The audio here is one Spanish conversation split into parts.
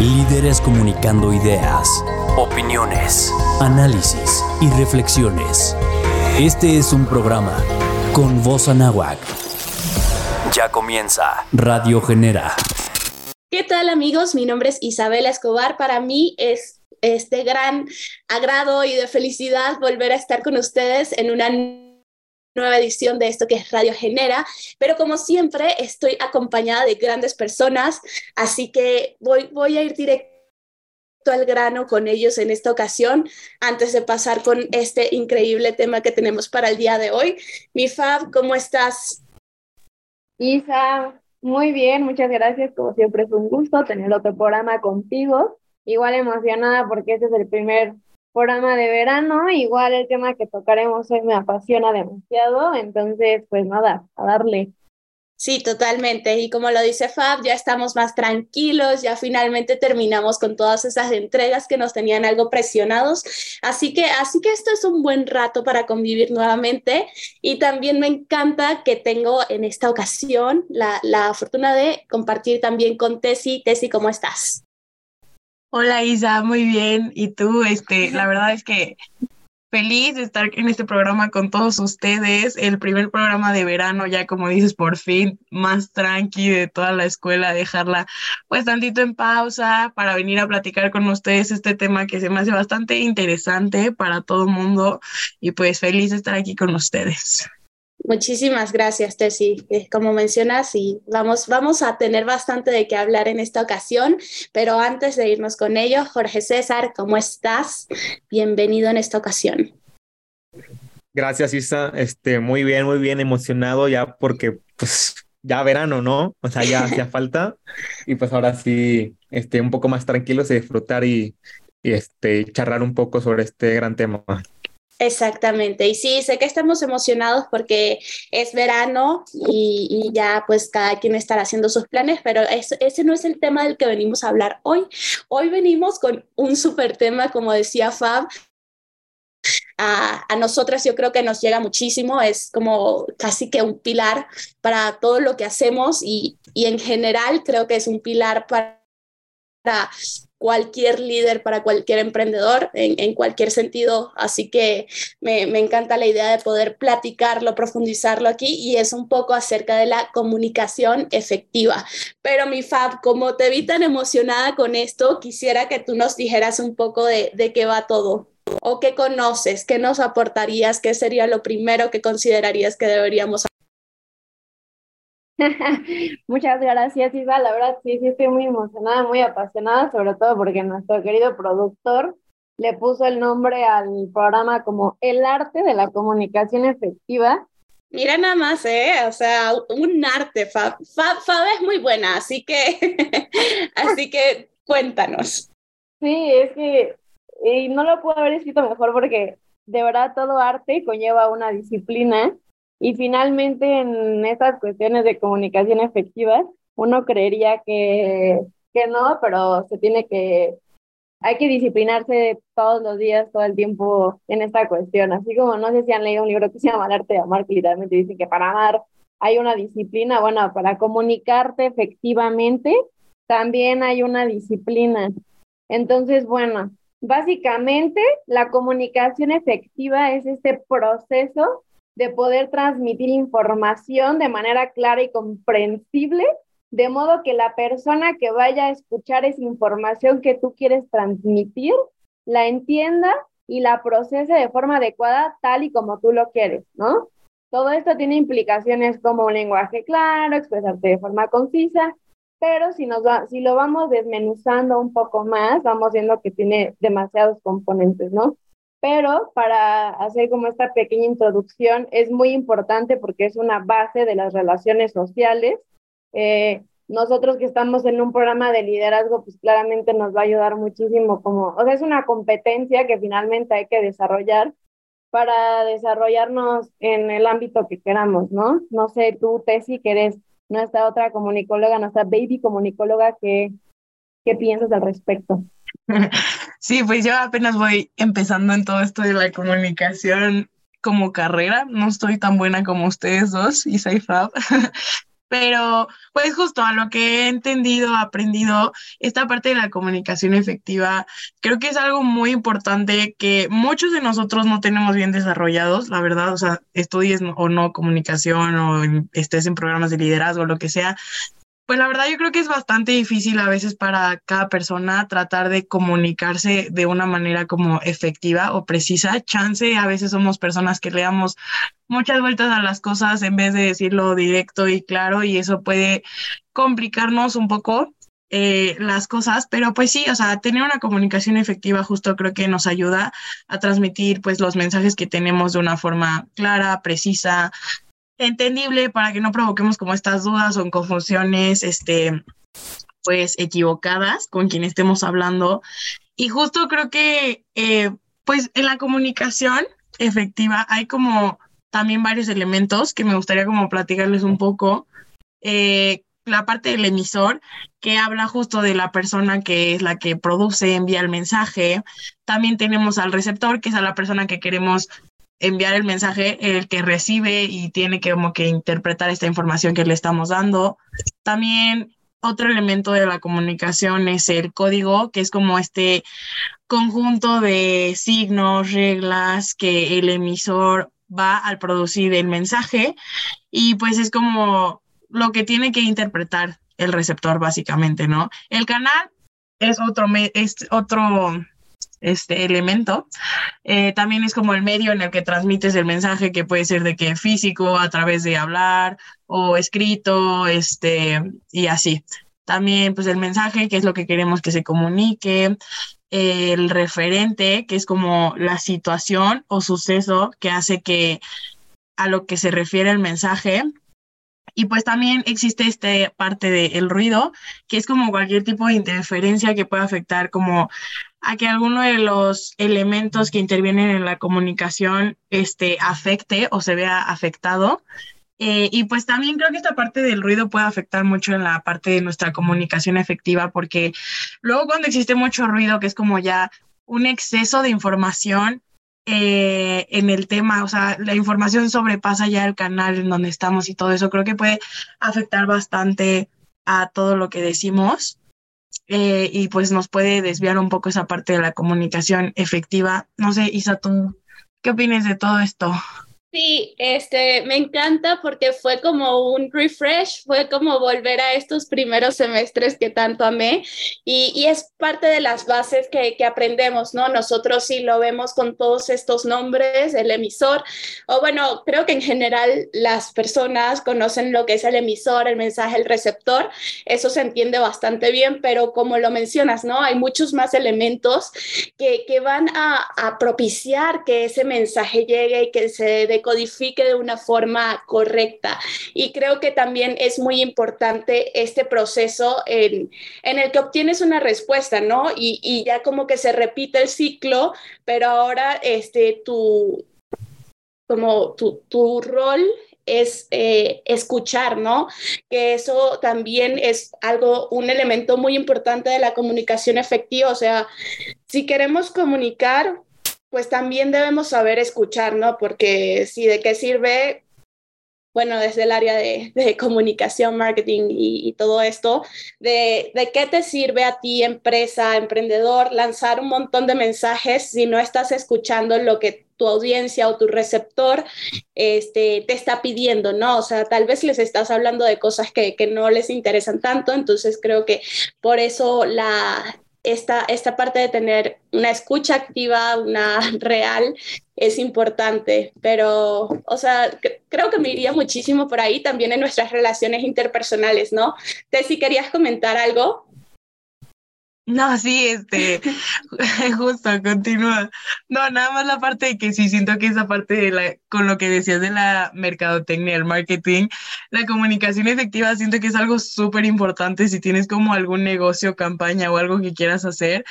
Líderes comunicando ideas, opiniones, análisis y reflexiones. Este es un programa con voz anáhuac. Ya comienza Radio Genera. ¿Qué tal amigos? Mi nombre es Isabela Escobar. Para mí es este gran agrado y de felicidad volver a estar con ustedes en una nueva edición de esto que es Radio Genera, pero como siempre estoy acompañada de grandes personas, así que voy, voy a ir directo al grano con ellos en esta ocasión, antes de pasar con este increíble tema que tenemos para el día de hoy. Mi Fab, ¿cómo estás? Isa, muy bien, muchas gracias. Como siempre es un gusto tener otro programa contigo. Igual emocionada porque este es el primer programa de verano. Igual el tema que tocaremos hoy me apasiona demasiado. Entonces, pues nada, a darle. Sí, totalmente. Y como lo dice Fab, ya estamos más tranquilos, ya finalmente terminamos con todas esas entregas que nos tenían algo presionados. Así que, así que esto es un buen rato para convivir nuevamente. Y también me encanta que tengo en esta ocasión la, la fortuna de compartir también con Tessy. Tessy, ¿cómo estás? Hola Isa, muy bien. ¿Y tú? Este, la verdad es que feliz de estar en este programa con todos ustedes, el primer programa de verano, ya como dices, por fin, más tranqui de toda la escuela, dejarla pues tantito en pausa para venir a platicar con ustedes este tema que se me hace bastante interesante para todo el mundo y pues feliz de estar aquí con ustedes. Muchísimas gracias, Tessy. Eh, como mencionas, y vamos, vamos a tener bastante de qué hablar en esta ocasión, pero antes de irnos con ello, Jorge César, ¿cómo estás? Bienvenido en esta ocasión. Gracias, Isa. Este, muy bien, muy bien, emocionado ya porque pues ya verano, ¿no? O sea, ya hacía falta y pues ahora sí, este, un poco más tranquilos de disfrutar y, y este, charlar un poco sobre este gran tema. Exactamente, y sí, sé que estamos emocionados porque es verano y, ya pues cada quien estará haciendo sus planes, pero ese no es el tema del que venimos a hablar hoy. Hoy venimos con un súper tema, como decía Fab, a, a, nosotras yo creo que nos llega muchísimo, es como casi que un pilar para todo lo que hacemos y, y en general creo que es un pilar para cualquier líder, para cualquier emprendedor, en, cualquier sentido. Así que me, encanta la idea de poder platicarlo, profundizarlo aquí y es un poco acerca de la comunicación efectiva. Pero mi Fab, como te vi tan emocionada con esto, quisiera que tú nos dijeras un poco de, de qué va todo. ¿O qué conoces? ¿Qué nos aportarías? ¿Qué sería lo primero que considerarías que deberíamos Muchas gracias, Isa. La verdad, sí, sí, estoy muy emocionada, muy apasionada, sobre todo porque nuestro querido productor le puso el nombre al programa como El arte de la comunicación efectiva. Mira nada más, ¿eh? O sea, un arte. Fab, Fab, es muy buena, así que, así que cuéntanos. Sí, es que y no lo puedo haber escrito mejor porque de verdad todo arte conlleva una disciplina y finalmente en estas cuestiones de comunicación efectiva, uno creería que, que no, pero se tiene que, hay que disciplinarse todos los días, todo el tiempo en esta cuestión. Así como no sé si han leído un libro que se llama El arte de amar, que literalmente dicen que para amar hay una disciplina, bueno, para comunicarte efectivamente también hay una disciplina. Entonces, bueno, básicamente la comunicación efectiva es este proceso de poder transmitir información de manera clara y comprensible, de modo que la persona que vaya a escuchar esa información que tú quieres transmitir, la entienda y la procese de forma adecuada tal y como tú lo quieres, ¿no? Todo esto tiene implicaciones como un lenguaje claro, expresarte de forma concisa, pero si, nos si lo vamos desmenuzando un poco más, vamos viendo que tiene demasiados componentes, ¿no? Pero para hacer como esta pequeña introducción es muy importante porque es una base de las relaciones sociales. Eh, nosotros que estamos en un programa de liderazgo, pues claramente nos va a ayudar muchísimo como, o sea, es una competencia que finalmente hay que desarrollar para desarrollarnos en el ámbito que queramos, ¿no? No sé, tú, Tessy, que eres nuestra otra comunicóloga, nuestra baby comunicóloga, ¿qué, qué piensas al respecto? Sí, pues yo apenas voy empezando en todo esto de la comunicación como carrera. No estoy tan buena como ustedes dos, y Fab. Pero, pues justo a lo que he entendido, aprendido, esta parte de la comunicación efectiva, creo que es algo muy importante que muchos de nosotros no tenemos bien desarrollados, la verdad, o sea, estudies o no comunicación o estés en programas de liderazgo, lo que sea, pues la verdad yo creo que es bastante difícil a veces para cada persona tratar de comunicarse de una manera como efectiva o precisa. Chance, a veces somos personas que le damos muchas vueltas a las cosas en vez de decirlo directo y claro y eso puede complicarnos un poco. Eh, las cosas, pero pues sí, o sea, tener una comunicación efectiva justo creo que nos ayuda a transmitir pues los mensajes que tenemos de una forma clara, precisa, entendible para que no provoquemos como estas dudas o confusiones, este, pues equivocadas con quien estemos hablando. Y justo creo que, eh, pues en la comunicación efectiva hay como también varios elementos que me gustaría como platicarles un poco. Eh, la parte del emisor, que habla justo de la persona que es la que produce, envía el mensaje. También tenemos al receptor, que es a la persona que queremos enviar el mensaje, el que recibe y tiene que como que interpretar esta información que le estamos dando. También otro elemento de la comunicación es el código, que es como este conjunto de signos, reglas que el emisor va al producir el mensaje y pues es como lo que tiene que interpretar el receptor básicamente, ¿no? El canal es otro, es otro este elemento. Eh, también es como el medio en el que transmites el mensaje, que puede ser de que físico, a través de hablar o escrito, este, y así. También, pues el mensaje, que es lo que queremos que se comunique. El referente, que es como la situación o suceso que hace que a lo que se refiere el mensaje y pues también existe esta parte del ruido, que es como cualquier tipo de interferencia que puede afectar como a que alguno de los elementos que intervienen en la comunicación este, afecte o se vea afectado. Eh, y pues también creo que esta parte del ruido puede afectar mucho en la parte de nuestra comunicación efectiva, porque luego cuando existe mucho ruido, que es como ya un exceso de información, eh, en el tema, o sea, la información sobrepasa ya el canal en donde estamos y todo eso, creo que puede afectar bastante a todo lo que decimos eh, y pues nos puede desviar un poco esa parte de la comunicación efectiva. No sé, Isa, ¿tú qué opinas de todo esto? Sí, este, me encanta porque fue como un refresh, fue como volver a estos primeros semestres que tanto amé y, y es parte de las bases que, que, aprendemos, ¿no? Nosotros sí lo vemos con todos estos nombres, el emisor, o bueno, creo que en general las personas conocen lo que es el emisor, el mensaje, el receptor, eso se entiende bastante bien, pero como lo mencionas, ¿no? Hay muchos más elementos que, que van a, a propiciar que ese mensaje llegue y que se dé codifique de una forma correcta. Y creo que también es muy importante este proceso en, en el que obtienes una respuesta, ¿no? Y, y, ya como que se repite el ciclo, pero ahora este, tu, como tu, tu rol es eh, escuchar, ¿no? Que eso también es algo, un elemento muy importante de la comunicación efectiva. O sea, si queremos comunicar, pues también debemos saber escuchar, ¿no? Porque si de qué sirve, bueno, desde el área de, de comunicación, marketing y, y todo esto, de, de, qué te sirve a ti, empresa, emprendedor, lanzar un montón de mensajes si no estás escuchando lo que tu audiencia o tu receptor este, te está pidiendo, ¿no? O sea, tal vez les estás hablando de cosas que, que no les interesan tanto, entonces creo que por eso la, esta, esta parte de tener una escucha activa, una real, es importante, pero, o sea, creo que me iría muchísimo por ahí también en nuestras relaciones interpersonales, ¿no? si querías comentar algo. No, sí, este, justo, continúa. No, nada más la parte de que sí siento que esa parte de la, con lo que decías de la mercadotecnia, el marketing, la comunicación efectiva, siento que es algo súper importante si tienes como algún negocio, campaña o algo que quieras hacer.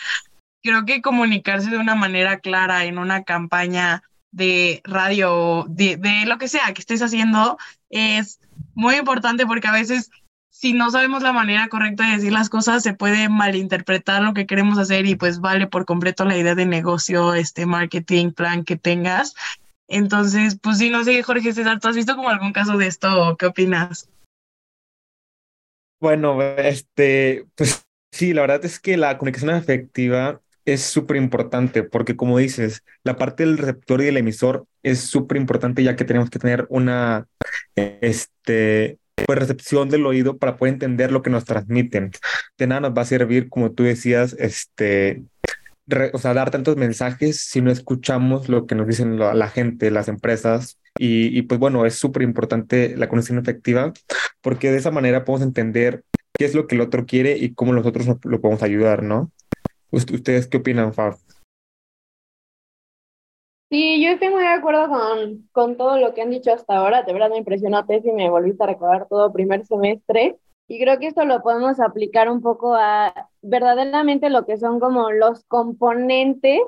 Creo que comunicarse de una manera clara en una campaña de radio, de, de lo que sea que estés haciendo, es muy importante porque a veces si no sabemos la manera correcta de decir las cosas, se puede malinterpretar lo que queremos hacer y pues vale por completo la idea de negocio, este marketing, plan que tengas. Entonces, pues sí, no sé, Jorge César, ¿tú has visto como algún caso de esto qué opinas? Bueno, este, pues sí, la verdad es que la comunicación efectiva es súper importante porque como dices, la parte del receptor y del emisor es súper importante ya que tenemos que tener una, este, pues, recepción del oído para poder entender lo que nos transmiten. De nada nos va a servir, como tú decías, este, o sea, dar tantos mensajes si no escuchamos lo que nos dicen la, gente, las empresas. Y, y pues bueno, es súper importante la conexión efectiva porque de esa manera podemos entender qué es lo que el otro quiere y cómo nosotros lo podemos ayudar, ¿no? ¿Ustedes qué opinan, Fab? Sí, yo estoy muy de acuerdo con, con todo lo que han dicho hasta ahora. De verdad me impresionó y me volviste a recordar todo primer semestre. Y creo que esto lo podemos aplicar un poco a verdaderamente lo que son como los componentes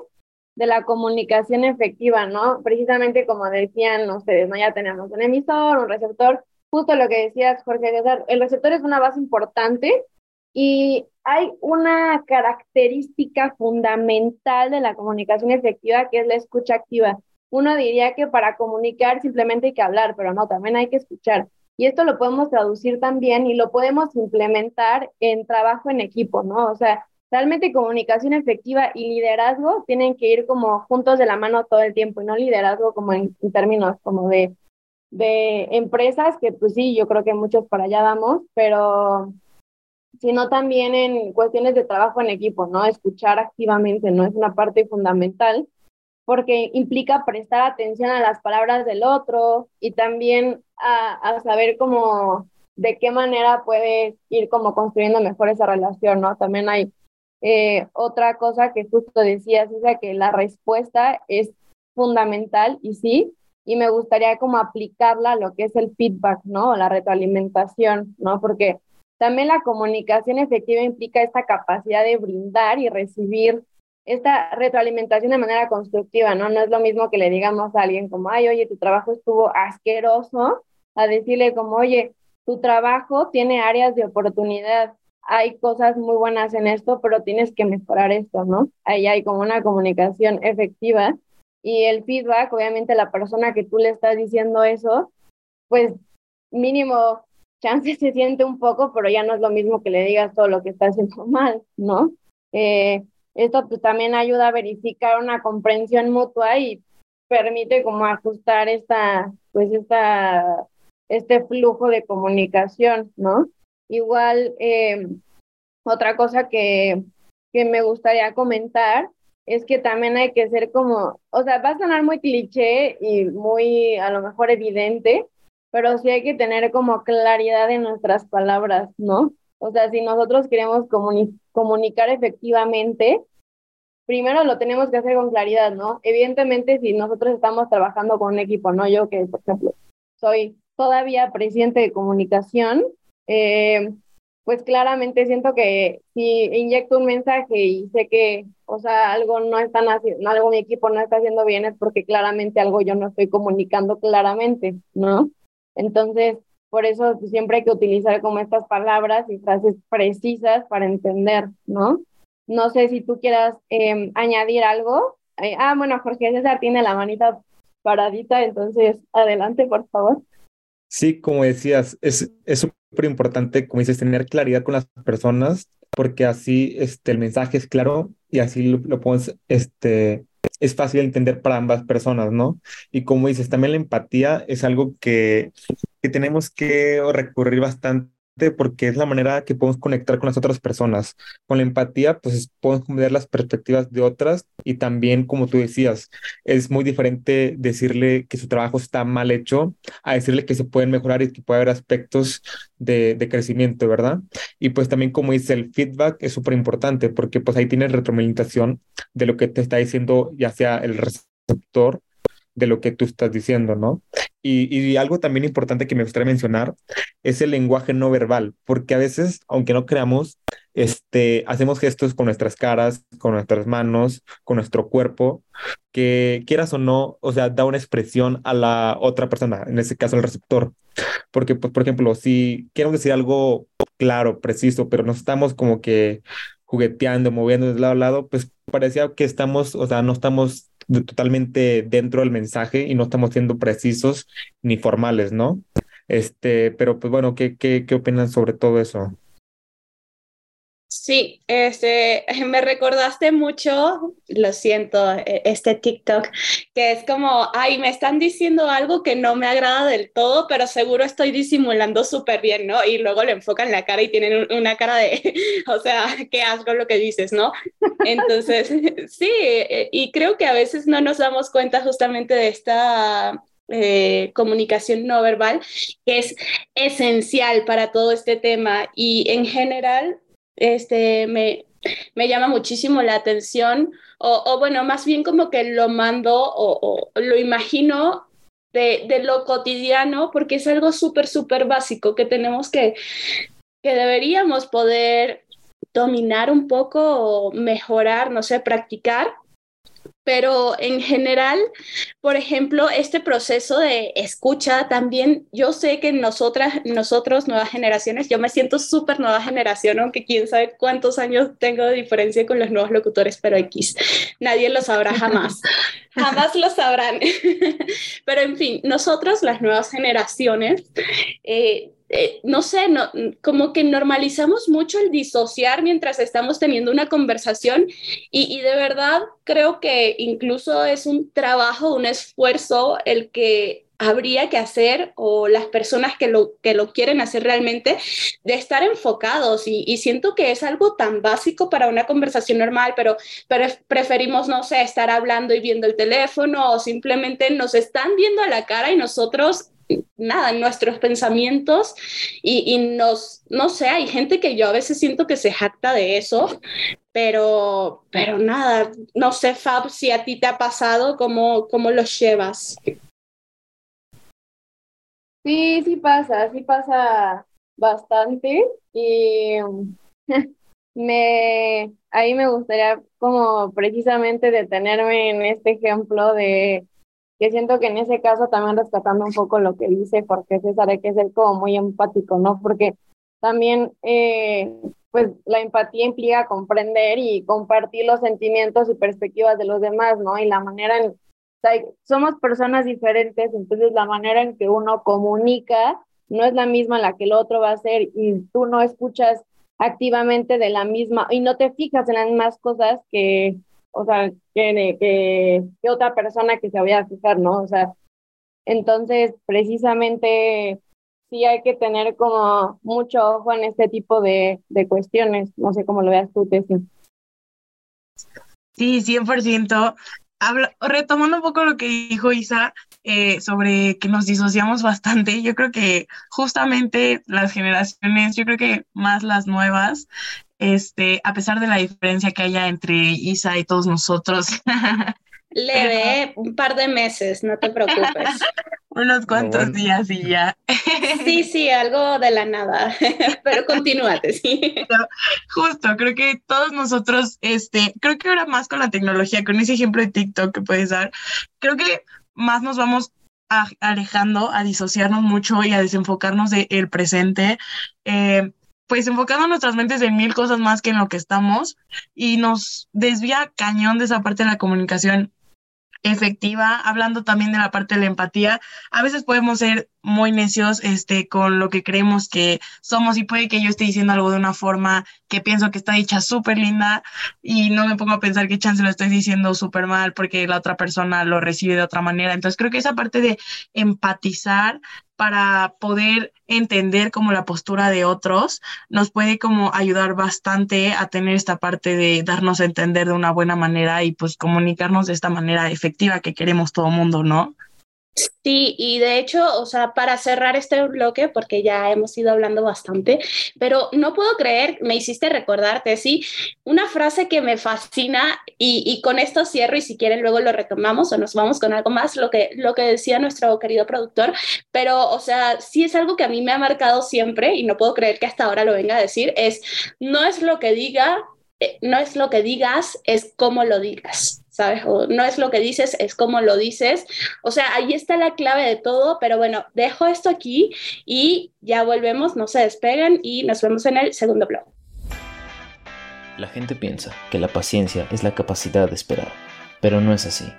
de la comunicación efectiva, ¿no? Precisamente como decían ustedes, ¿no? Ya tenemos un emisor, un receptor, justo lo que decías, Jorge el receptor es una base importante y hay una característica fundamental de la comunicación efectiva que es la escucha activa. Uno diría que para comunicar simplemente hay que hablar, pero no, también hay que escuchar. Y esto lo podemos traducir también y lo podemos implementar en trabajo en equipo, ¿no? O sea, realmente comunicación efectiva y liderazgo tienen que ir como juntos de la mano todo el tiempo y no liderazgo como en, términos como de, de empresas, que pues sí, yo creo que muchos para allá vamos, pero sino también en cuestiones de trabajo en equipo, ¿no? Escuchar activamente, ¿no? Es una parte fundamental porque implica prestar atención a las palabras del otro y también a, saber cómo, de qué manera puede ir como construyendo mejor esa relación, ¿no? También hay eh, otra cosa que justo decías, es que la respuesta es fundamental y sí, y me gustaría como aplicarla a lo que es el feedback, ¿no? La retroalimentación, ¿no? Porque también la comunicación efectiva implica esta capacidad de brindar y recibir esta retroalimentación de manera constructiva, ¿no? No es lo mismo que le digamos a alguien como, ay, oye, tu trabajo estuvo asqueroso, a decirle como, oye, tu trabajo tiene áreas de oportunidad, hay cosas muy buenas en esto, pero tienes que mejorar esto, ¿no? Ahí hay como una comunicación efectiva y el feedback, obviamente la persona que tú le estás diciendo eso, pues mínimo chance se siente un poco, pero ya no es lo mismo que le digas todo lo que está haciendo mal, ¿no? Eh, esto pues también ayuda a verificar una comprensión mutua y permite como ajustar esta, pues esta, este flujo de comunicación, ¿no? Igual, eh, otra cosa que, que me gustaría comentar es que también hay que ser como, o sea, va a sonar muy cliché y muy a lo mejor evidente, pero sí hay que tener como claridad en nuestras palabras, ¿no? O sea, si nosotros queremos comunicar efectivamente, primero lo tenemos que hacer con claridad, ¿no? Evidentemente, si nosotros estamos trabajando con un equipo, ¿no? Yo que, por ejemplo, soy todavía presidente de comunicación, eh, pues claramente siento que si inyecto un mensaje y sé que, o sea, algo no están haciendo, algo mi equipo no está haciendo bien, es porque claramente algo yo no estoy comunicando claramente, ¿no? Entonces, por eso siempre hay que utilizar como estas palabras y frases precisas para entender, ¿no? No sé si tú quieras em, añadir algo. Eh, ah, bueno, Jorge César tiene la manita paradita, entonces adelante, por favor. Sí, como decías, es súper importante, como dices, tener claridad con las personas, porque así este, el mensaje es claro y así lo, lo podemos este, es fácil de entender para ambas personas, ¿no? Y como dices, también la empatía es algo que, que tenemos que recurrir bastante porque es la manera que podemos conectar con las otras personas. Con la empatía, pues podemos ver las perspectivas de otras y también, como tú decías, es muy diferente decirle que su trabajo está mal hecho a decirle que se pueden mejorar y que puede haber aspectos de, de crecimiento, ¿verdad? Y pues también, como dice, el feedback es súper importante porque pues ahí tienes retroalimentación de lo que te está diciendo ya sea el receptor de lo que tú estás diciendo, ¿no? Y, algo también importante que me gustaría mencionar es el lenguaje no verbal, porque a veces, aunque no creamos, este, hacemos gestos con nuestras caras, con nuestras manos, con nuestro cuerpo, que quieras o no, o sea, da una expresión a la otra persona, en este caso el receptor. Porque, pues, por ejemplo, si queremos decir algo claro, preciso, pero no estamos como que jugueteando, moviendo de lado a lado, pues parecía que estamos, o sea, no estamos totalmente dentro del mensaje y no estamos siendo precisos ni formales, ¿no? Este, pero pues bueno, ¿qué, qué, qué opinan sobre todo eso? Sí, este, me recordaste mucho, lo siento, e, este TikTok, que es como, ay, me están diciendo algo que no me agrada del todo, pero seguro estoy disimulando súper bien, ¿no? Y luego le enfocan la cara y tienen una cara de, o sea, qué asco lo que dices, ¿no? Entonces, sí, e, y creo que a veces no nos damos cuenta justamente de esta eh, comunicación no verbal, que es esencial para todo este tema y en general este, me, me llama muchísimo la atención, o, bueno, más bien como que lo mando o, lo imagino de, de, lo cotidiano, porque es algo súper, súper básico que tenemos que, que deberíamos poder dominar un poco o mejorar, no sé, practicar pero en general, por ejemplo, este proceso de escucha también, yo sé que nosotras, nosotros, nuevas generaciones, yo me siento súper nueva generación, aunque quién sabe cuántos años tengo de diferencia con los nuevos locutores, pero X, nadie lo sabrá jamás, jamás lo sabrán. pero en fin, nosotros, las nuevas generaciones, eh, eh, no sé, no, como que normalizamos mucho el disociar mientras estamos teniendo una conversación y, de verdad creo que incluso es un trabajo, un esfuerzo el que habría que hacer o las personas que lo, que lo quieren hacer realmente de estar enfocados. Y, siento que es algo tan básico para una conversación normal, pero, pero preferimos, no sé, estar hablando y viendo el teléfono o simplemente nos están viendo a la cara y nosotros nada, en nuestros pensamientos y, nos, no sé, hay gente que yo a veces siento que se jacta de eso, pero, pero nada, no sé, Fab, si a ti te ha pasado, ¿cómo, cómo lo llevas? Sí, sí pasa, sí pasa bastante y me, ahí me gustaría como precisamente detenerme en este ejemplo de que siento que en ese caso también rescatando un poco lo que dice porque César hay que ser como muy empático, ¿no? Porque también, eh, pues la empatía implica comprender y compartir los sentimientos y perspectivas de los demás, ¿no? Y la manera en, o sea, somos personas diferentes, entonces la manera en que uno comunica no es la misma la que el otro va a hacer y tú no escuchas activamente de la misma y no te fijas en las mismas cosas que o sea, que, que, que otra persona que se vaya a fijar, ¿no? O sea, entonces, precisamente sí hay que tener como mucho ojo en este tipo de, de cuestiones. No sé cómo lo veas tú, Tessie. Sí, 100%. Habla, retomando un poco lo que dijo Isa eh, sobre que nos disociamos bastante, yo creo que justamente las generaciones, yo creo que más las nuevas, este, a pesar de la diferencia que haya entre Isa y todos nosotros. Leve, un par de meses, no te preocupes. Unos cuantos días y ya. sí, sí, algo de la nada, pero continúate, sí. justo, creo que todos nosotros, este, creo que ahora más con la tecnología, con ese ejemplo de TikTok que puedes dar, creo que más nos vamos alejando, a disociarnos mucho y a desenfocarnos del presente. Eh, pues enfocando nuestras mentes en mil cosas más que en lo que estamos y nos desvía cañón de esa parte de la comunicación efectiva, hablando también de la parte de la empatía. A veces podemos ser muy necios este, con lo que creemos que somos y puede que yo esté diciendo algo de una forma que pienso que está dicha súper linda y no me pongo a pensar que chance lo estoy diciendo súper mal porque la otra persona lo recibe de otra manera. Entonces creo que esa parte de empatizar para poder entender como la postura de otros nos puede como ayudar bastante a tener esta parte de darnos a entender de una buena manera y pues comunicarnos de esta manera efectiva que queremos todo mundo, ¿no? Sí, y de hecho, o sea, para cerrar este bloque, porque ya hemos ido hablando bastante, pero no puedo creer, me hiciste recordarte, sí, una frase que me fascina y, y, con esto cierro y si quieren luego lo retomamos o nos vamos con algo más, lo que, lo que decía nuestro querido productor, pero, o sea, sí es algo que a mí me ha marcado siempre y no puedo creer que hasta ahora lo venga a decir, es, no es lo que diga, eh, no es lo que digas, es cómo lo digas. ¿Sabes? no es lo que dices, es cómo lo dices. O sea, ahí está la clave de todo, pero bueno, dejo esto aquí y ya volvemos, no se despeguen y nos vemos en el segundo blog. La gente piensa que la paciencia es la capacidad de esperar, pero no es así.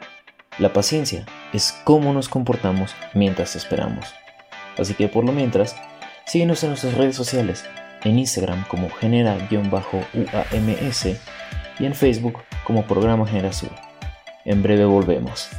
La paciencia es cómo nos comportamos mientras esperamos. Así que por lo mientras, síguenos en nuestras redes sociales en Instagram como genera-uams y en Facebook como programa Generación. En breve volvemos.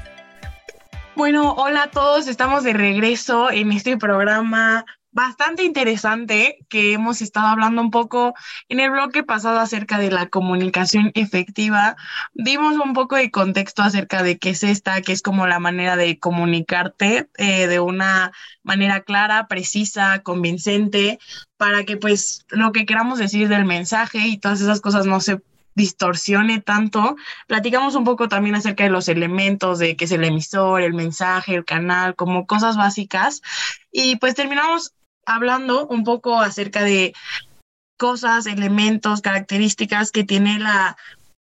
Bueno, hola a todos, estamos de regreso en este programa bastante interesante que hemos estado hablando un poco en el bloque pasado acerca de la comunicación efectiva. Dimos un poco de contexto acerca de qué es esta, que es como la manera de comunicarte eh, de una manera clara, precisa, convincente, para que pues lo que queramos decir del mensaje y todas esas cosas no se distorsione tanto. Platicamos un poco también acerca de los elementos de qué es el emisor, el mensaje, el canal, como cosas básicas. Y pues terminamos hablando un poco acerca de cosas, elementos, características que tiene la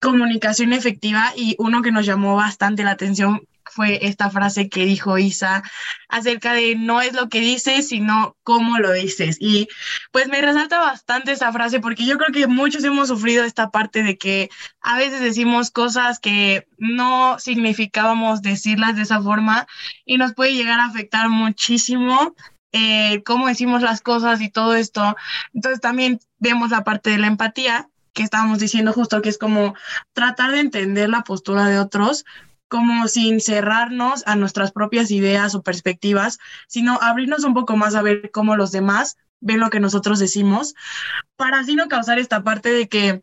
comunicación efectiva y uno que nos llamó bastante la atención fue esta frase que dijo Isa acerca de no es lo que dices, sino cómo lo dices. Y pues me resalta bastante esa frase porque yo creo que muchos hemos sufrido esta parte de que a veces decimos cosas que no significábamos decirlas de esa forma y nos puede llegar a afectar muchísimo eh, cómo decimos las cosas y todo esto. Entonces también vemos la parte de la empatía que estábamos diciendo justo que es como tratar de entender la postura de otros como sin cerrarnos a nuestras propias ideas o perspectivas, sino abrirnos un poco más a ver cómo los demás ven lo que nosotros decimos, para así no causar esta parte de que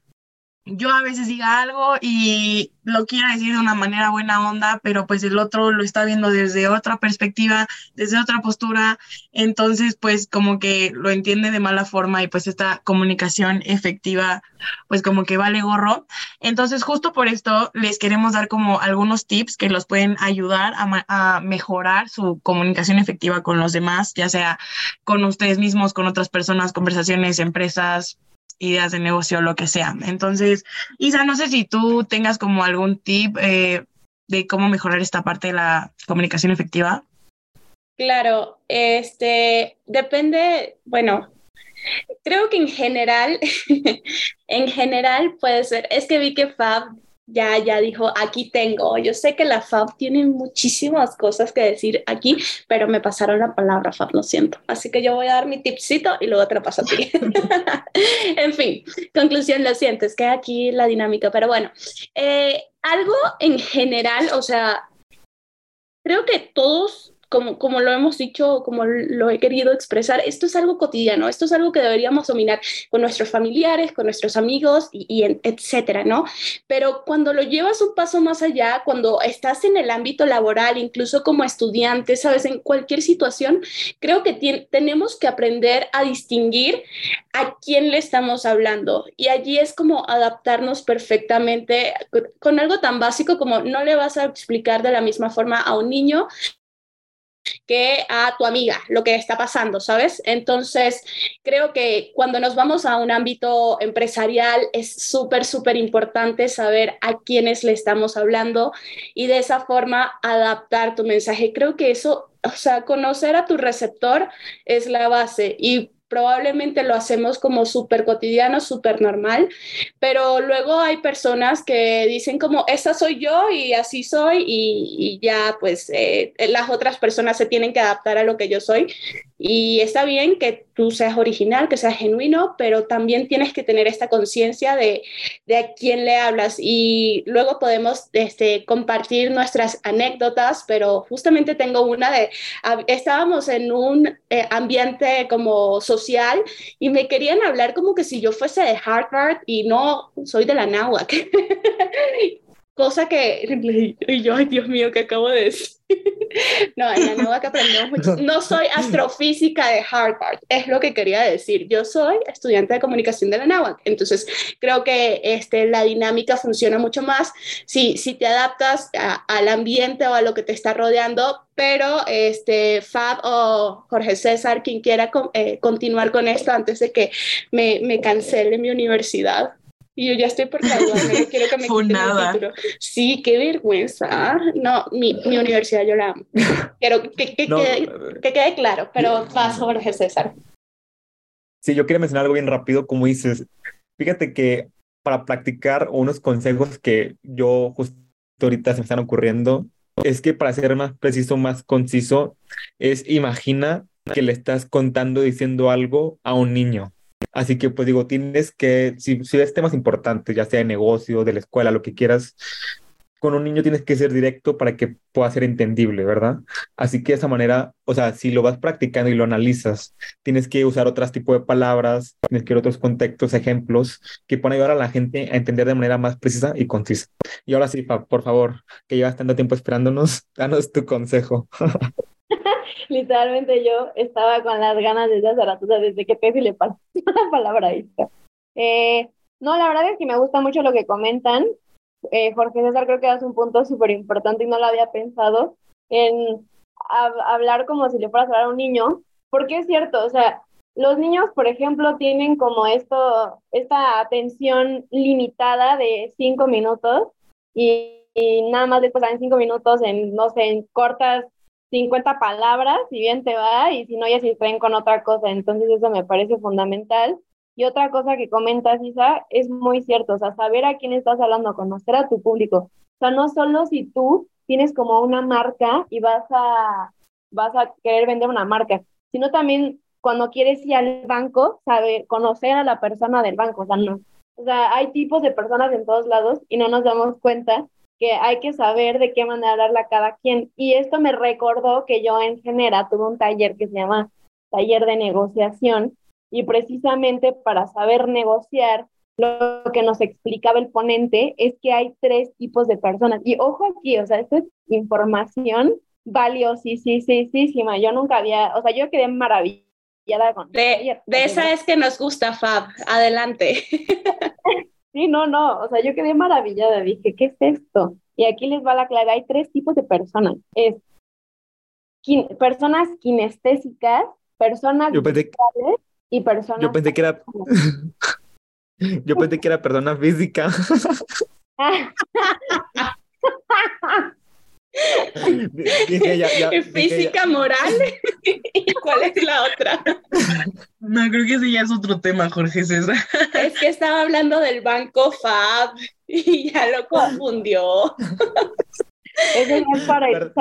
yo a veces diga algo y lo quiera decir de una manera buena onda, pero pues el otro lo está viendo desde otra perspectiva, desde otra postura, entonces pues como que lo entiende de mala forma y pues esta comunicación efectiva pues como que vale gorro. Entonces justo por esto les queremos dar como algunos tips que los pueden ayudar a, a mejorar su comunicación efectiva con los demás, ya sea con ustedes mismos, con otras personas, conversaciones, empresas, ideas de negocio, lo que sea. Entonces, Isa, no sé si tú tengas como algún tip eh, de cómo mejorar esta parte de la comunicación efectiva. Claro, este depende, bueno, creo que en general, en general puede ser, es que vi que Fab ya, ya dijo, aquí tengo. Yo sé que la FAB tiene muchísimas cosas que decir aquí, pero me pasaron la palabra FAB, lo siento. Así que yo voy a dar mi tipcito y luego te lo paso a ti. en fin, conclusión, lo siento, es que aquí la dinámica, pero bueno, eh, algo en general, o sea, creo que todos como, como lo hemos dicho, como lo he querido expresar, esto es algo cotidiano, esto es algo que deberíamos dominar con nuestros familiares, con nuestros amigos y, etcétera, ¿no? Pero cuando lo llevas un paso más allá, cuando estás en el ámbito laboral, incluso como estudiante, sabes, en cualquier situación, creo que tenemos que aprender a distinguir a quién le estamos hablando. Y allí es como adaptarnos perfectamente con algo tan básico como no le vas a explicar de la misma forma a un niño que a tu amiga lo que está pasando, ¿sabes? Entonces, creo que cuando nos vamos a un ámbito empresarial es súper, súper importante saber a quiénes le estamos hablando y de esa forma adaptar tu mensaje. Creo que eso, o sea, conocer a tu receptor es la base y probablemente lo hacemos como súper cotidiano, súper normal, pero luego hay personas que dicen como, esa soy yo y así soy y, ya pues eh, las otras personas se tienen que adaptar a lo que yo soy y está bien que tú seas original, que seas genuino, pero también tienes que tener esta conciencia de, de, a quién le hablas y luego podemos este, compartir nuestras anécdotas, pero justamente tengo una de, estábamos en un eh, ambiente como social y me querían hablar como que si yo fuese de Harvard y no soy de la náhuatl. Cosa que, y yo, ay Dios mío, ¿qué acabo de decir? No, en la nueva que aprendemos mucho. No soy astrofísica de Harvard, es lo que quería decir. Yo soy estudiante de comunicación de la NAWAC. Entonces, creo que este, la dinámica funciona mucho más si, si te adaptas al ambiente o a lo que te está rodeando. Pero este, Fab o Jorge César, quien quiera eh, continuar con esto antes de que me, me cancele mi universidad. Y yo ya estoy por graduarme, no quiero que me quiten el título. Sí, qué vergüenza. No, mi, mi universidad yo la amo. Quiero que, que, quede, que quede, claro, pero vas, Jorge César. Sí, yo quería mencionar algo bien rápido, como dices. Fíjate que para practicar unos consejos que yo justo ahorita se me están ocurriendo, es que para ser más preciso, más conciso, es imagina que le estás contando, diciendo algo a un niño. Así que, pues digo, tienes que, si, si ves temas importantes, ya sea de negocio, de la escuela, lo que quieras, con un niño tienes que ser directo para que pueda ser entendible, ¿verdad? Así que de esa manera, o sea, si lo vas practicando y lo analizas, tienes que usar otros tipos de palabras, tienes que ir otros contextos, ejemplos, que puedan ayudar a la gente a entender de manera más precisa y concisa. Y ahora sí, por favor, que llevas tanto tiempo esperándonos, danos tu consejo. Literalmente yo estaba con las ganas de esa Zaratustra desde que Pepe le pasó la palabra ahí. Eh, no, la verdad es que me gusta mucho lo que comentan eh, Jorge César creo que das un punto súper importante y no lo había pensado, en hablar como si le fueras a hablar a un niño, porque es cierto, o sea, los niños, por ejemplo, tienen como esto, esta atención limitada de cinco minutos y, nada más después en cinco minutos en, no sé, en cortas 50 palabras, si bien te va, y si no, ya se distraen con otra cosa. Entonces eso me parece fundamental. Y otra cosa que comentas, Isa, es muy cierto, o sea, saber a quién estás hablando, conocer a tu público. O sea, no solo si tú tienes como una marca y vas a, vas a querer vender una marca, sino también cuando quieres ir al banco, saber, conocer a la persona del banco, o sea, no. O sea, hay tipos de personas en todos lados y no nos damos cuenta que hay que saber de qué manera hablarle a cada quien. Y esto me recordó que yo en Genera tuve un taller que se llama taller de negociación y precisamente para saber negociar, lo que nos explicaba el ponente es que hay tres tipos de personas. Y ojo aquí, o sea, esto es información valiosísima. Yo nunca había, o sea, yo quedé maravillada con... De, de esa es que nos gusta, Fab. Adelante. Sí, no, no, o sea, yo quedé maravillada, dije, ¿qué es esto? Y aquí les va la clave, hay tres tipos de personas. Es personas kinestésicas, personas y personas. Yo pensé que era. Yo pensé que era persona física. física moral. ¿Y cuál es la otra? No, creo que ese ya es otro tema, Jorge César. Es que estaba hablando del banco FAB y ya lo confundió. Eso es para el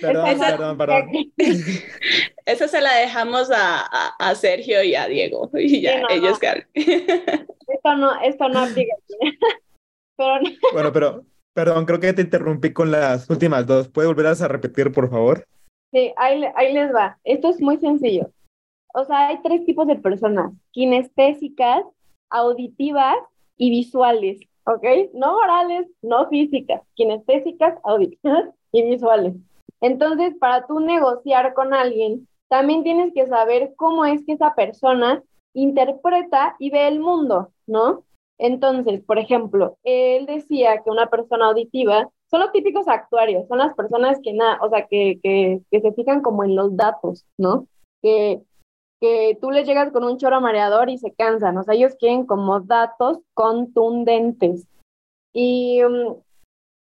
Perdón, perdón, perdón. Esa se la dejamos a, a, Sergio y a Diego. Y ya, ellos Esto no, esto no aplica. Pero Bueno, pero, perdón, creo que te interrumpí con las últimas dos. ¿Puedes volver a repetir, por favor? Sí, ahí, ahí les va. Esto es muy sencillo. O sea, hay tres tipos de personas: kinestésicas, auditivas y visuales. ¿Ok? No orales, no físicas, kinestésicas, auditivas y visuales. Entonces, para tú negociar con alguien, también tienes que saber cómo es que esa persona interpreta y ve el mundo, ¿no? Entonces, por ejemplo, él decía que una persona auditiva son los típicos actuarios, son las personas que nada, o sea, que, que, que, se fijan como en los datos, ¿no? Que, que tú les llegas con un choro mareador y se cansan, o sea, ellos quieren como datos contundentes. Y um,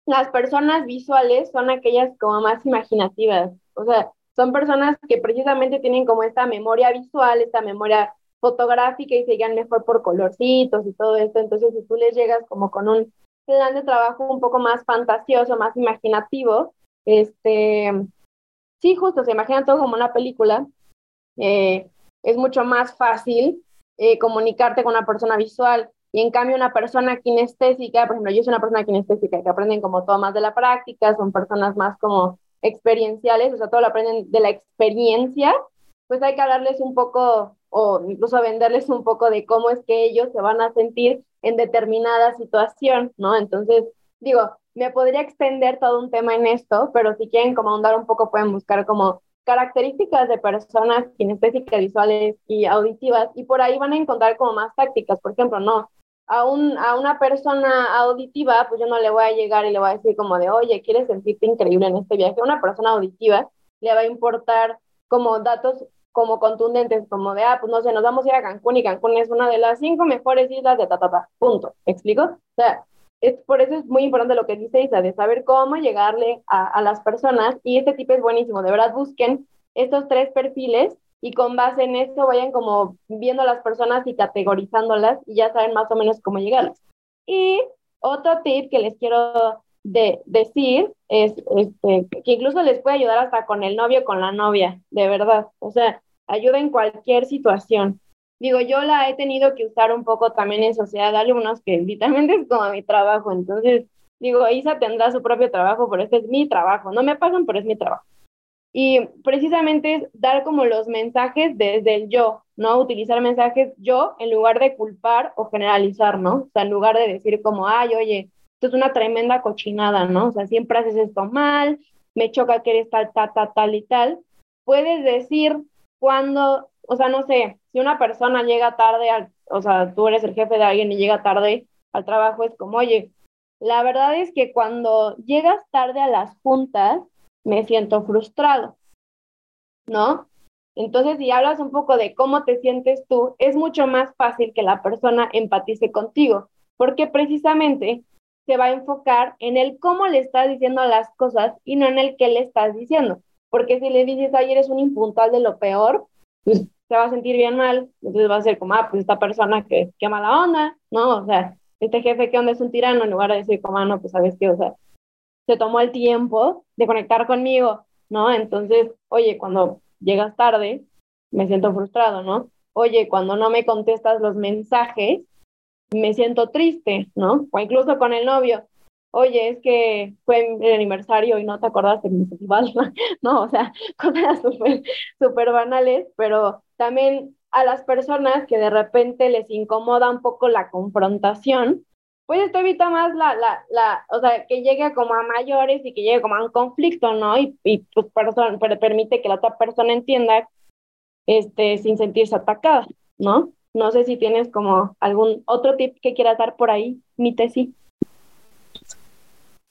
las personas visuales son aquellas como más imaginativas, o sea, son personas que precisamente tienen como esta memoria visual, esta memoria fotográfica y se llegan mejor por colorcitos y todo esto, entonces si tú les llegas como con un plan de trabajo un poco más fantasioso, más imaginativo, este, sí, justo, se imaginan todo como una película, eh, es mucho más fácil eh, comunicarte con una persona visual. Y en cambio, una persona kinestésica, por ejemplo, yo soy una persona kinestésica que aprenden como todo más de la práctica, son personas más como experienciales, o sea, todo lo aprenden de la experiencia, pues hay que hablarles un poco o incluso venderles un poco de cómo es que ellos se van a sentir en determinada situación, ¿no? Entonces, digo, me podría extender todo un tema en esto, pero si quieren como ahondar un poco pueden buscar como características de personas kinestésicas, visuales y auditivas, y por ahí van a encontrar como más tácticas, por ejemplo, no, a, un, a una persona auditiva, pues yo no le voy a llegar y le voy a decir como de, oye, ¿quieres sentirte increíble en este viaje? A una persona auditiva le va a importar como datos como contundentes, como de, ah, pues no sé, nos vamos a ir a Cancún y Cancún es una de las cinco mejores islas de Tatata, punto, ¿me explico? O sea, es, por eso es muy importante lo que dice Isa, de saber cómo llegarle a, a las personas y este tipo es buenísimo, de verdad busquen estos tres perfiles y con base en esto vayan como viendo a las personas y categorizándolas y ya saben más o menos cómo llegarlas. Y otro tip que les quiero de, decir es este, que incluso les puede ayudar hasta con el novio con la novia, de verdad. O sea, ayuda en cualquier situación. digo, yo la he tenido que usar un poco también en sociedad de alumnos, que literalmente es como mi trabajo, entonces digo, Isa tendrá su propio trabajo, pero este es mi trabajo, no me pagan, pero es mi trabajo. Y precisamente es dar como los mensajes desde el yo, ¿no? Utilizar mensajes yo en lugar de culpar o generalizar, ¿no? O sea, en lugar de decir como, ay, oye, esto es una tremenda cochinada, ¿no? O sea, siempre haces esto mal, me choca que eres tal, tal, tal, tal y tal. Puedes decir cuando, o sea, no sé, si una persona llega tarde, al, o sea, tú eres el jefe de alguien y llega tarde al trabajo, es como, oye, la verdad es que cuando llegas tarde a las juntas, me siento frustrado, ¿no? Entonces, si hablas un poco de cómo te sientes tú, es mucho más fácil que la persona empatice contigo, porque precisamente se va a enfocar en el cómo le estás diciendo las cosas y no en el qué le estás diciendo. Porque si le dices, ay, eres un impuntual de lo peor, pues se va a sentir bien mal, entonces va a ser como, ah, pues esta persona que, qué mala onda, ¿no? O sea, este jefe que onda es un tirano, en lugar de decir como, ah, no, pues sabes qué, o sea, se tomó el tiempo de conectar conmigo, ¿no? Entonces, oye, cuando llegas tarde, me siento frustrado, ¿no? Oye, cuando no me contestas los mensajes, me siento triste, ¿no? O incluso con el novio, oye, es que fue el aniversario y no te acordaste de mi festival, ¿no? O sea, cosas súper, súper banales, pero también a las personas que de repente les incomoda un poco la confrontación, pues esto evita más la, la, la, o sea, que llegue como a mayores y que llegue como a un conflicto, ¿no? Y, y pues person, permite que la otra persona entienda, este, sin sentirse atacada, ¿no? No sé si tienes como algún otro tip que quieras dar por ahí, mi tesis.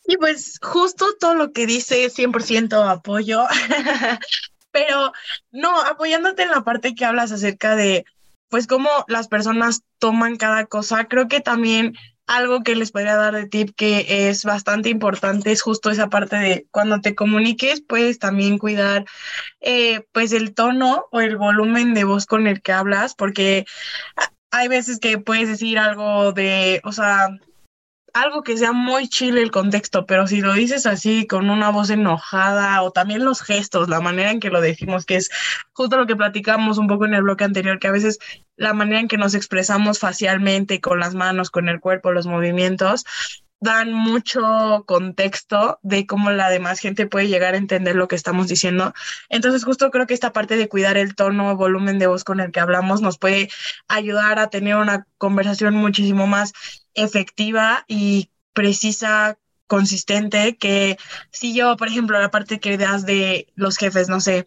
Sí, pues justo todo lo que dice 100% apoyo, pero no, apoyándote en la parte que hablas acerca de, pues, cómo las personas toman cada cosa, creo que también algo que les podría dar de tip que es bastante importante es justo esa parte de cuando te comuniques, puedes también cuidar eh, pues el tono o el volumen de voz con el que hablas, porque hay veces que puedes decir algo de, o sea, algo que sea muy chile el contexto, pero si lo dices así con una voz enojada o también los gestos, la manera en que lo decimos, que es justo lo que platicamos un poco en el bloque anterior, que a veces la manera en que nos expresamos facialmente, con las manos, con el cuerpo, los movimientos, dan mucho contexto de cómo la demás gente puede llegar a entender lo que estamos diciendo. Entonces, justo creo que esta parte de cuidar el tono, volumen de voz con el que hablamos nos puede ayudar a tener una conversación muchísimo más efectiva y precisa consistente que si yo, por ejemplo, la parte que das de los jefes, no sé,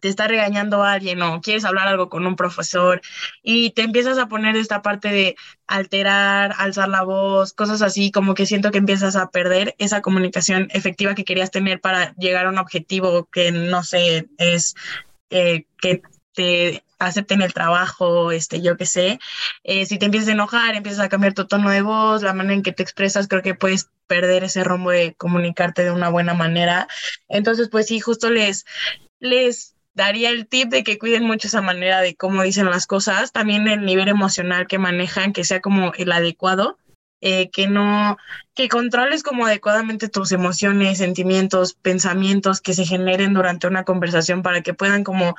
te está regañando alguien o quieres hablar algo con un profesor y te empiezas a poner esta parte de alterar, alzar la voz, cosas así, como que siento que empiezas a perder esa comunicación efectiva que querías tener para llegar a un objetivo que no sé, es eh, que te acepten el trabajo, este, yo qué sé. Eh, si te empiezas a enojar, empiezas a cambiar tu tono de voz, la manera en que te expresas, creo que puedes perder ese rumbo de comunicarte de una buena manera. Entonces, pues sí, justo les, les daría el tip de que cuiden mucho esa manera de cómo dicen las cosas, también el nivel emocional que manejan, que sea como el adecuado, eh, que no, que controles como adecuadamente tus emociones, sentimientos, pensamientos que se generen durante una conversación para que puedan como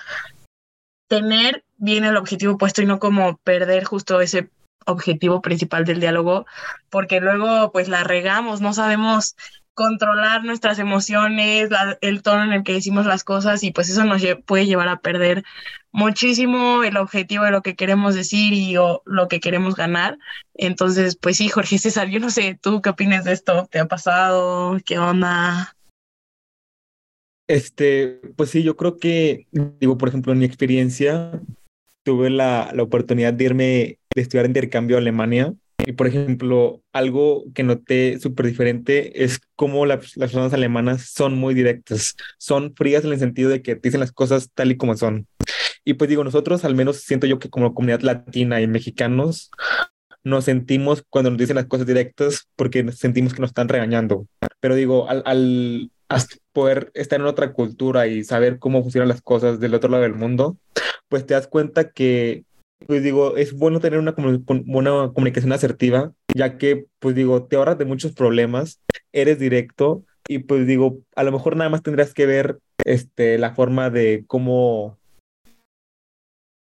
tener bien el objetivo puesto y no como perder justo ese objetivo principal del diálogo, porque luego pues la regamos, no sabemos controlar nuestras emociones, el tono en el que decimos las cosas y pues eso nos puede llevar a perder muchísimo el objetivo de lo que queremos decir y o, lo que queremos ganar. Entonces, pues sí, Jorge César, yo no sé, ¿tú qué opinas de esto? ¿Te ha pasado? ¿Qué onda? Este, pues sí, yo creo que, digo, por ejemplo, en mi experiencia, tuve la, la oportunidad de irme, de estudiar intercambio a Alemania y por ejemplo, algo que noté súper diferente es cómo las personas alemanas son muy directas, son frías en el sentido de que dicen las cosas tal y como son. Y pues digo, nosotros al menos siento yo que como comunidad latina y mexicanos nos sentimos cuando nos dicen las cosas directas porque sentimos que nos están regañando. Pero digo, al, al poder estar en otra cultura y saber cómo funcionan las cosas del otro lado del mundo, pues te das cuenta que pues digo, es bueno tener una, una comunicación asertiva, ya que, pues digo, te ahorras de muchos problemas, eres directo y pues digo, a lo mejor nada más tendrás que ver este, la forma de cómo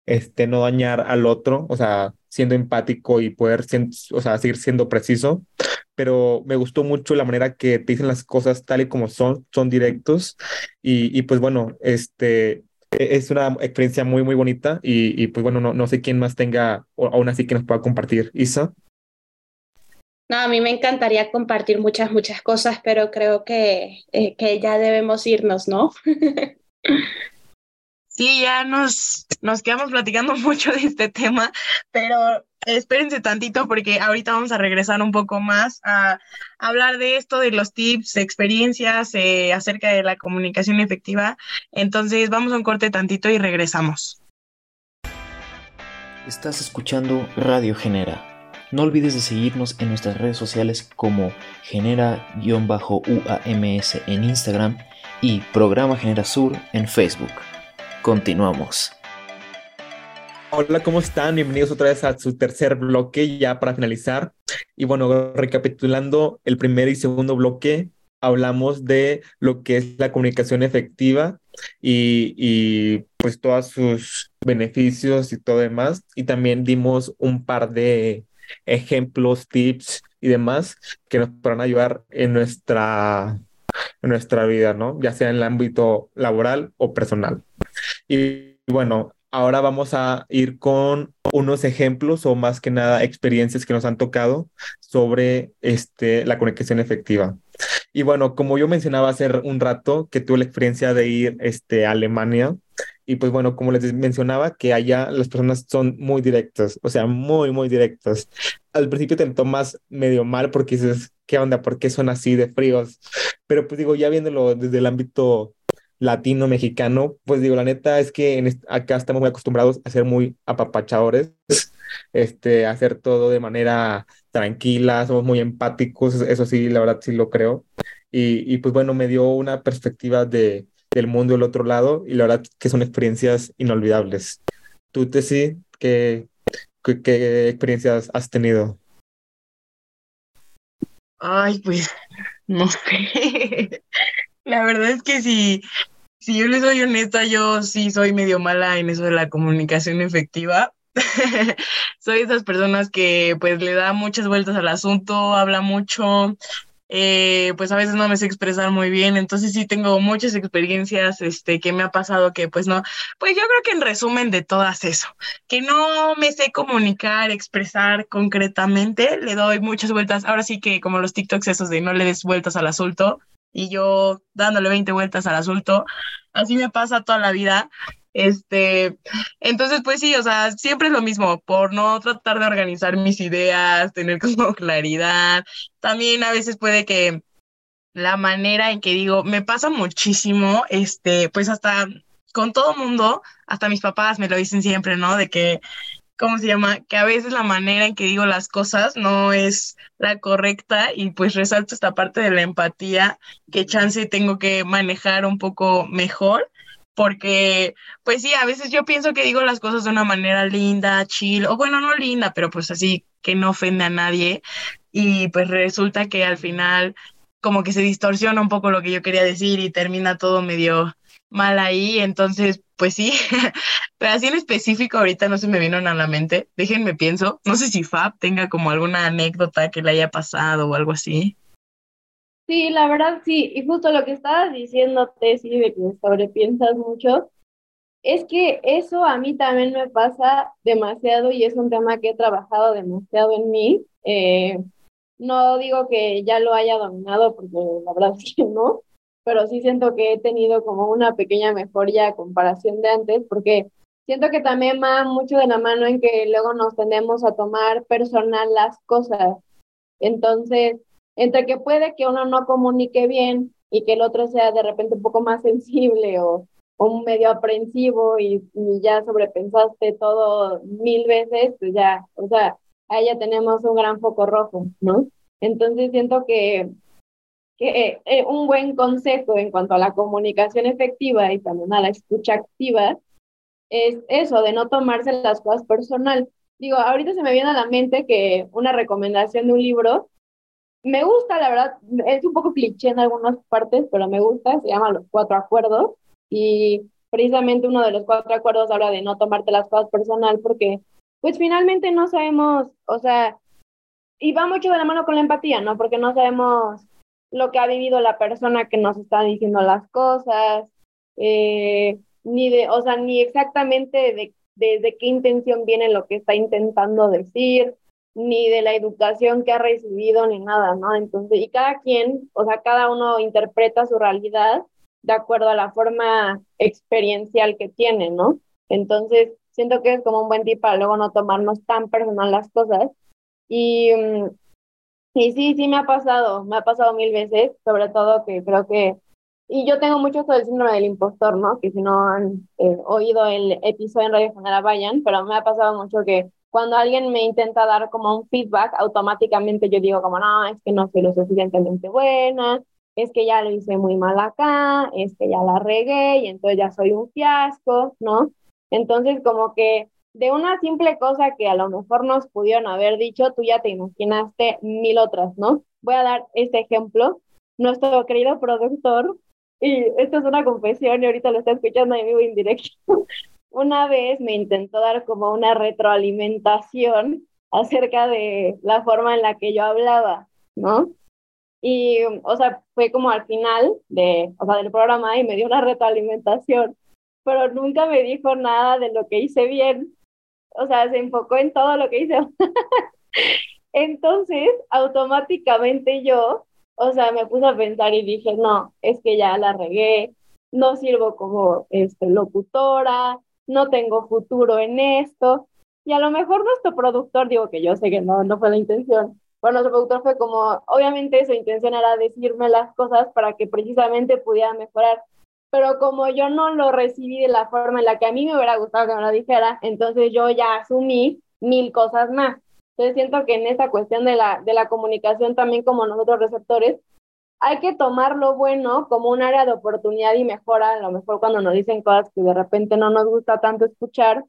este, no dañar al otro, o sea, siendo empático y poder, o sea, seguir siendo preciso. Pero me gustó mucho la manera que te dicen las cosas tal y como son, son directos. Y, y pues bueno, este, e-, es una experiencia muy, muy bonita. Y, y pues bueno, no, no sé quién más tenga, o aún así que nos pueda compartir. Isa. No, a mí me encantaría compartir muchas, muchas cosas, pero creo que, eh, que ya debemos irnos, ¿no? Sí, ya nos, nos quedamos platicando mucho de este tema, pero espérense tantito porque ahorita vamos a regresar un poco más a hablar de esto, de los tips, experiencias eh, acerca de la comunicación efectiva. Entonces vamos a un corte tantito y regresamos. Estás escuchando Radio Genera no olvides de seguirnos en nuestras redes sociales como genera-uams en Instagram y Programa Genera Sur en Facebook. Continuamos. Hola, ¿cómo están? Bienvenidos otra vez a su tercer bloque ya para finalizar. Y bueno, recapitulando el primer y segundo bloque, hablamos de lo que es la comunicación efectiva y, y pues todos sus beneficios y todo demás. Y también dimos un par de ejemplos, tips y demás que nos podrán ayudar en nuestra, en nuestra vida, ¿no? Ya sea en el ámbito laboral o personal. Y bueno, ahora vamos a ir con unos ejemplos o más que nada experiencias que nos han tocado sobre este, la comunicación efectiva. Y bueno, como yo mencionaba hace un rato que tuve la experiencia de ir este, a Alemania, y pues bueno, como les mencionaba, que allá las personas son muy directas, o sea, muy, muy directas. Al principio te tomas medio mal porque dices, ¿qué onda? ¿Por qué son así de fríos? Pero pues digo, ya viéndolo desde el ámbito latino, mexicano, pues digo, la neta es que acá estamos muy acostumbrados a ser muy apapachadores, este, a hacer todo de manera tranquila, somos muy empáticos, eso sí, la verdad sí lo creo. Y, y pues bueno, me dio una perspectiva de, del mundo del otro lado y la verdad que son experiencias inolvidables. ¿Tú, Tessy, qué, qué, qué experiencias has tenido? Ay, pues, no sé. La verdad es que si, si yo le soy honesta, yo sí soy medio mala en eso de la comunicación efectiva. soy de esas personas que pues le da muchas vueltas al asunto, habla mucho, eh, pues a veces no me sé expresar muy bien, entonces sí tengo muchas experiencias este, que me ha pasado que pues no, pues yo creo que en resumen de todas eso, que no me sé comunicar, expresar concretamente, le doy muchas vueltas, ahora sí que como los TikToks esos de no le des vueltas al asunto y yo dándole 20 vueltas al asunto, así me pasa toda la vida, este, entonces, pues sí, o sea, siempre es lo mismo, por no tratar de organizar mis ideas, tener como claridad. También a veces puede que la manera en que digo, me pasa muchísimo, este, pues hasta con todo mundo, hasta mis papás me lo dicen siempre, ¿no? De que, ¿cómo se llama? Que a veces la manera en que digo las cosas no es la correcta y pues resalto esta parte de la empatía que chance tengo que manejar un poco mejor porque pues sí, a veces yo pienso que digo las cosas de una manera linda, chill, o bueno, no linda, pero pues así que no ofende a nadie y pues resulta que al final como que se distorsiona un poco lo que yo quería decir y termina todo medio mal ahí, entonces pues sí, pero así en específico ahorita no se me vino a la mente, déjenme pienso, no sé si Fab tenga como alguna anécdota que le haya pasado o algo así. Sí, la verdad sí, y justo lo que estabas diciendo, Tessy, de que sobrepiensas mucho, es que eso a mí también me pasa demasiado y es un tema que he trabajado demasiado en mí. Eh, no digo que ya lo haya dominado, porque la verdad es que no, pero sí siento que he tenido como una pequeña mejoría a comparación de antes, porque siento que también va mucho de la mano en que luego nos tendemos a tomar personal las cosas. Entonces, entre que puede que uno no comunique bien y que el otro sea de repente un poco más sensible o, un medio aprensivo y, ya sobrepensaste todo mil veces, pues ya, o sea, ahí ya tenemos un gran foco rojo, ¿no? Entonces siento que, que eh, un buen consejo en cuanto a la comunicación efectiva y también a la escucha activa es eso, de no tomarse las cosas personal. Digo, ahorita se me viene a la mente que una recomendación de un libro me gusta, la verdad, es un poco cliché en algunas partes, pero me gusta, se llama Los Cuatro Acuerdos y precisamente uno de los cuatro acuerdos habla de no tomarte las cosas personal porque pues finalmente no sabemos, o sea, y va mucho de la mano con la empatía, ¿no? Porque no sabemos lo que ha vivido la persona que nos está diciendo las cosas, eh, ni de, o sea, ni exactamente de, de, qué intención viene lo que está intentando decir, ni de la educación que ha recibido, ni nada, ¿no? Entonces, y cada quien, o sea, cada uno interpreta su realidad de acuerdo a la forma experiencial que tiene, ¿no? Entonces, siento que es como un buen tip para luego no tomarnos tan personal las cosas. Y, y sí, sí me ha pasado, me ha pasado mil veces, sobre todo que creo que, y yo tengo mucho esto del síndrome del impostor, ¿no? Que si no han eh, oído el episodio en Radio General vayan, pero me ha pasado mucho que cuando alguien me intenta dar como un feedback, automáticamente yo digo como, no, es que no soy lo suficientemente buena, es que ya lo hice muy mal acá, es que ya la regué y entonces ya soy un fiasco, ¿no? Entonces como que de una simple cosa que a lo mejor nos pudieron haber dicho, tú ya te imaginaste mil otras, ¿no? Voy a dar este ejemplo. Nuestro querido productor, y esto es una confesión y ahorita lo está escuchando en vivo indirecto, una vez me intentó dar como una retroalimentación acerca de la forma en la que yo hablaba, ¿no? Y, o sea, fue como al final de, o sea, del programa y me dio una retroalimentación, pero nunca me dijo nada de lo que hice bien. O sea, se enfocó en todo lo que hice. Entonces, automáticamente yo, o sea, me puse a pensar y dije, no, es que ya la regué, no sirvo como este, locutora, no tengo futuro en esto. Y a lo mejor nuestro productor, digo que yo sé que no, no fue la intención, bueno, su productor fue como, obviamente su intención era decirme las cosas para que precisamente pudiera mejorar, pero como yo no lo recibí de la forma en la que a mí me hubiera gustado que me lo dijera, entonces yo ya asumí mil cosas más. Entonces siento que en esta cuestión de la, de la comunicación también como nosotros receptores, hay que tomar lo bueno como un área de oportunidad y mejora, a lo mejor cuando nos dicen cosas que de repente no nos gusta tanto escuchar,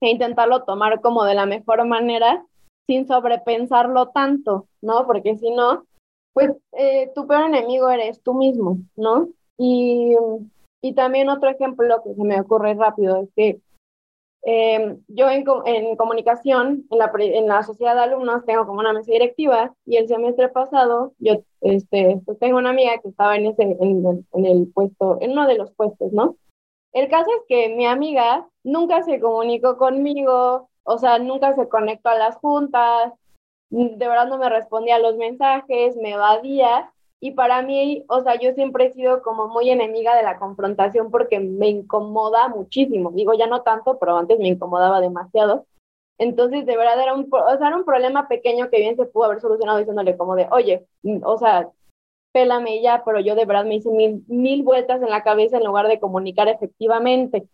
e intentarlo tomar como de la mejor manera sin sobrepensarlo tanto, ¿no? Porque si no, pues eh, tu peor enemigo eres tú mismo, ¿no? Y, y también otro ejemplo que se me ocurre rápido es que em, yo en, en, comunicación, en la, en la sociedad de alumnos, tengo como una mesa directiva y el semestre pasado yo este, pues tengo una amiga que estaba en, ese, en, en el puesto, en uno de los puestos, ¿no? El caso es que mi amiga nunca se comunicó conmigo, o sea, nunca se conectó a las juntas, de verdad no me respondía a los mensajes, me evadía. Y para mí, o sea, yo siempre he sido como muy enemiga de la confrontación porque me incomoda muchísimo. Digo, ya no tanto, pero antes me incomodaba demasiado. Entonces, de verdad era un, o sea, era un problema pequeño que bien se pudo haber solucionado diciéndole como de, oye, mm, o sea, pélame ya, pero yo de verdad me hice mil, mil vueltas en la cabeza en lugar de comunicar efectivamente.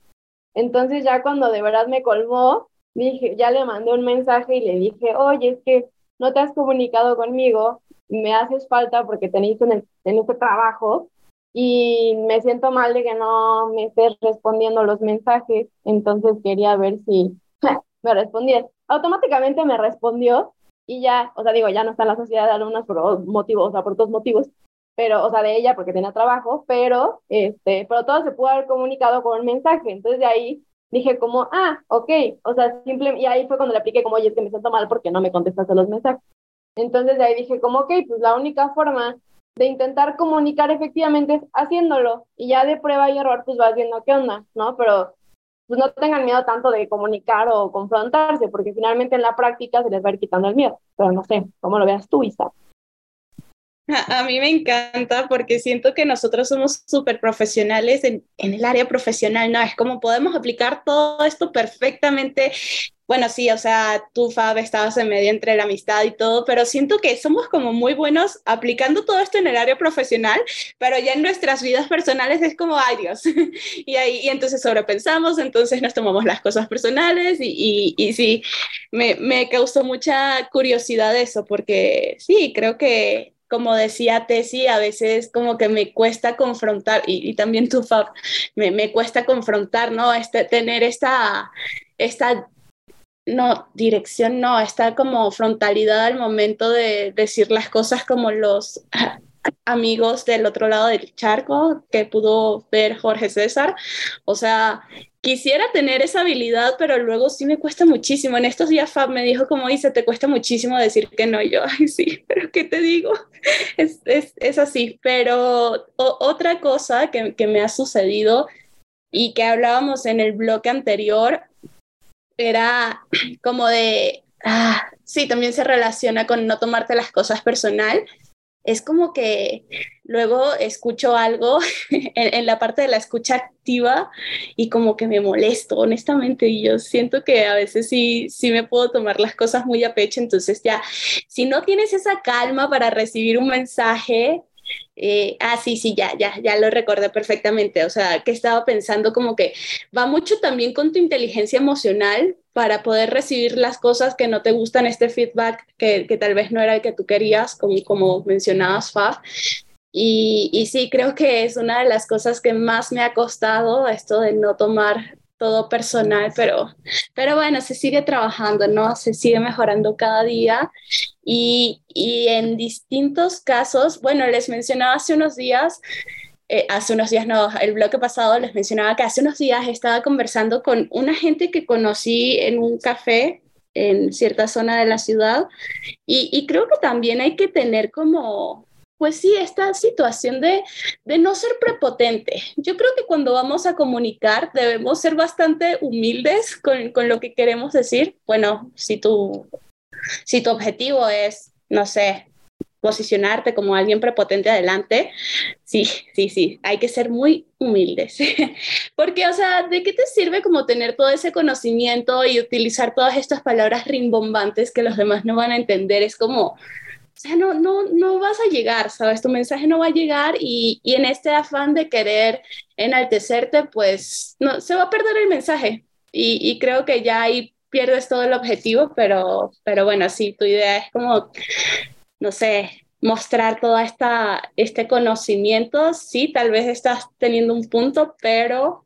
Entonces ya cuando de verdad me colmó, dije, ya le mandé un mensaje y le dije, oye, es que no te has comunicado conmigo, me haces falta porque tenéis en, en este trabajo y me siento mal de que no me estés respondiendo los mensajes, entonces quería ver si me respondías. Automáticamente me respondió y ya, o sea, digo, ya no está en la sociedad de alumnos por motivos, o sea, por dos motivos, pero, o sea, de ella porque tenía trabajo, pero, este, pero todo se pudo haber comunicado con un mensaje, entonces de ahí dije como, ah, ok, o sea, simple, y ahí fue cuando le apliqué como, oye, es que me siento mal porque no me contestaste los mensajes. Entonces de ahí dije como, ok, pues la única forma de intentar comunicar efectivamente es haciéndolo, y ya de prueba y error, pues vas viendo qué onda, ¿no? Pero pues no tengan miedo tanto de comunicar o confrontarse, porque finalmente en la práctica se les va a ir quitando el miedo, pero no sé, ¿cómo lo veas tú, Isa? A mí me encanta porque siento que nosotros somos súper profesionales en, en, el área profesional, ¿no? Es como podemos aplicar todo esto perfectamente. Bueno, sí, o sea, tú, Fab, estabas en medio entre la amistad y todo, pero siento que somos como muy buenos aplicando todo esto en el área profesional, pero ya en nuestras vidas personales es como, ay Dios, y ahí y entonces sobrepensamos, entonces nos tomamos las cosas personales y, y, y sí, me, me causó mucha curiosidad eso, porque sí, creo que como decía Tessy, a veces como que me cuesta confrontar, y, también tu Fab, me, me, cuesta confrontar, ¿no? Este, tener esta, esta, no, dirección, no, esta como frontalidad al momento de decir las cosas como los, amigos del otro lado del charco que pudo ver Jorge César. O sea, quisiera tener esa habilidad, pero luego sí me cuesta muchísimo. En estos días Fab me dijo, como dice, te cuesta muchísimo decir que no. yo, ay, sí, pero ¿qué te digo? Es, es, es así. Pero otra cosa que, que me ha sucedido y que hablábamos en el bloque anterior era como de, ah, sí, también se relaciona con no tomarte las cosas personal es como que luego escucho algo en, la parte de la escucha activa y como que me molesto, honestamente, y yo siento que a veces sí, sí me puedo tomar las cosas muy a pecho, entonces ya, si no tienes esa calma para recibir un mensaje, eh, ah, sí, sí, ya, ya, ya lo recordé perfectamente. O sea, que estaba pensando como que va mucho también con tu inteligencia emocional para poder recibir las cosas que no te gustan, este feedback que, que tal vez no era el que tú querías, como, como mencionabas, Fab. Y, y sí, creo que es una de las cosas que más me ha costado esto de no tomar todo personal, pero, pero bueno, se sigue trabajando, ¿no? Se sigue mejorando cada día y, y en distintos casos, bueno, les mencionaba hace unos días, eh, hace unos días, no, el bloque pasado les mencionaba que hace unos días estaba conversando con una gente que conocí en un café en cierta zona de la ciudad y, y creo que también hay que tener como pues sí, esta situación de, de, no ser prepotente. Yo creo que cuando vamos a comunicar debemos ser bastante humildes con, con lo que queremos decir. Bueno, si tu, si tu objetivo es, no sé, posicionarte como alguien prepotente adelante, sí, sí, sí, hay que ser muy humildes. Porque, o sea, ¿de qué te sirve como tener todo ese conocimiento y utilizar todas estas palabras rimbombantes que los demás no van a entender? Es como, sea, no, no, no vas a llegar, ¿sabes? Tu mensaje no va a llegar y, y en este afán de querer enaltecerte, pues no, se va a perder el mensaje. Y, y, creo que ya ahí pierdes todo el objetivo, pero, pero bueno, sí, tu idea es como, no sé, mostrar todo esta, este conocimiento, sí, tal vez estás teniendo un punto, pero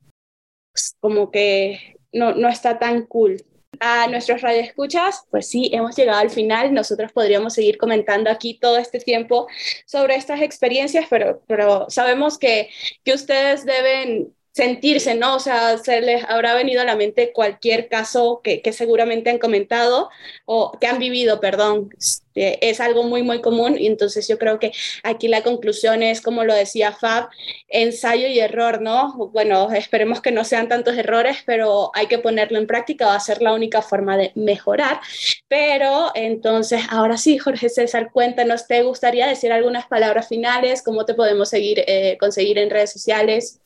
pues, como que no, no está tan cool a nuestros radioescuchas, pues sí, hemos llegado al final. Nosotros podríamos seguir comentando aquí todo este tiempo sobre estas experiencias, pero, pero sabemos que, que ustedes deben sentirse, ¿no? O sea, se les habrá venido a la mente cualquier caso que, que seguramente han comentado o que han vivido, perdón. Este, es algo muy, muy común y entonces yo creo que aquí la conclusión es, como lo decía Fab, ensayo y error, ¿no? Bueno, esperemos que no sean tantos errores, pero hay que ponerlo en práctica, va a ser la única forma de mejorar. Pero entonces, ahora sí, Jorge César, cuéntanos, ¿te gustaría decir algunas palabras finales? ¿Cómo te podemos seguir, eh, conseguir en redes sociales?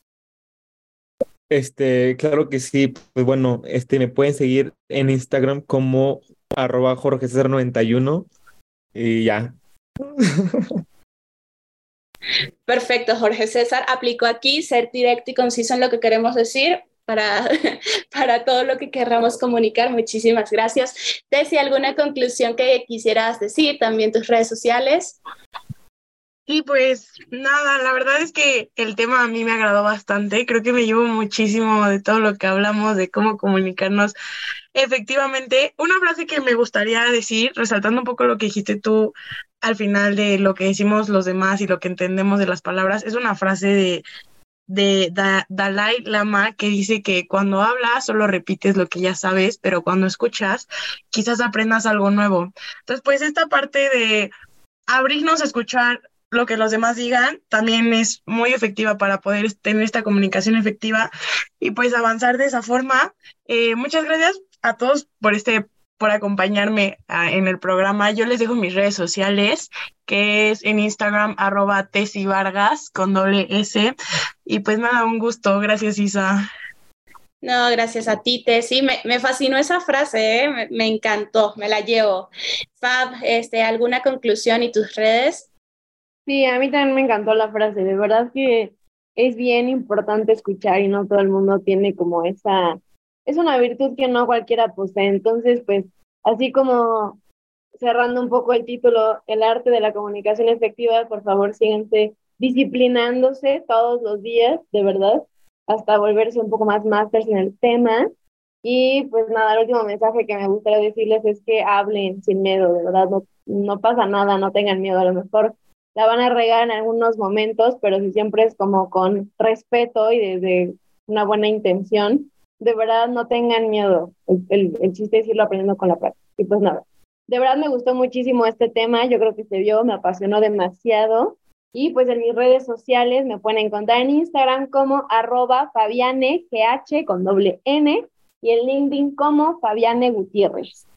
Este, claro que sí. Pues bueno, este, me pueden seguir en Instagram como arroba Jorge César 91 y ya. Perfecto, Jorge César. Aplico aquí ser directo y conciso en lo que queremos decir para, para todo lo que querramos comunicar. Muchísimas gracias. Tessy, ¿alguna conclusión que quisieras decir? También tus redes sociales. Y pues nada, la verdad es que el tema a mí me agradó bastante. Creo que me llevo muchísimo de todo lo que hablamos, de cómo comunicarnos efectivamente. Una frase que me gustaría decir, resaltando un poco lo que dijiste tú al final de lo que decimos los demás y lo que entendemos de las palabras, es una frase de, de Dalai Lama que dice que cuando hablas solo repites lo que ya sabes, pero cuando escuchas quizás aprendas algo nuevo. Entonces, pues esta parte de abrirnos a escuchar lo que los demás digan también es muy efectiva para poder tener esta comunicación efectiva y pues avanzar de esa forma. Eh, muchas gracias a todos por este por acompañarme ah, en el programa. Yo les dejo mis redes sociales, que es en Instagram, arroba Vargas con doble S. Y pues nada, un gusto. Gracias, Isa. No, gracias a ti, Tessy. Me, me fascinó esa frase, ¿eh? me, me, encantó, me la llevo. Fab, este, ¿alguna conclusión y tus redes? Sí, a mí también me encantó la frase. De verdad que es bien importante escuchar y no todo el mundo tiene como esa, es una virtud que no cualquiera posee. Entonces, pues, así como cerrando un poco el título, el arte de la comunicación efectiva, por favor, síganse disciplinándose todos los días, de verdad, hasta volverse un poco más másters en el tema. Y pues nada, el último mensaje que me gustaría decirles es que hablen sin miedo, de verdad, no, no pasa nada, no tengan miedo, a lo mejor la van a regar en algunos momentos, pero si siempre es como con respeto y desde una buena intención, de verdad no tengan miedo. El, el, chiste es irlo aprendiendo con la práctica. Y pues nada, de verdad me gustó muchísimo este tema, yo creo que se vio, me apasionó demasiado. Y pues en mis redes sociales me pueden encontrar en Instagram como arroba con doble N y en LinkedIn como Fabiane Gutiérrez.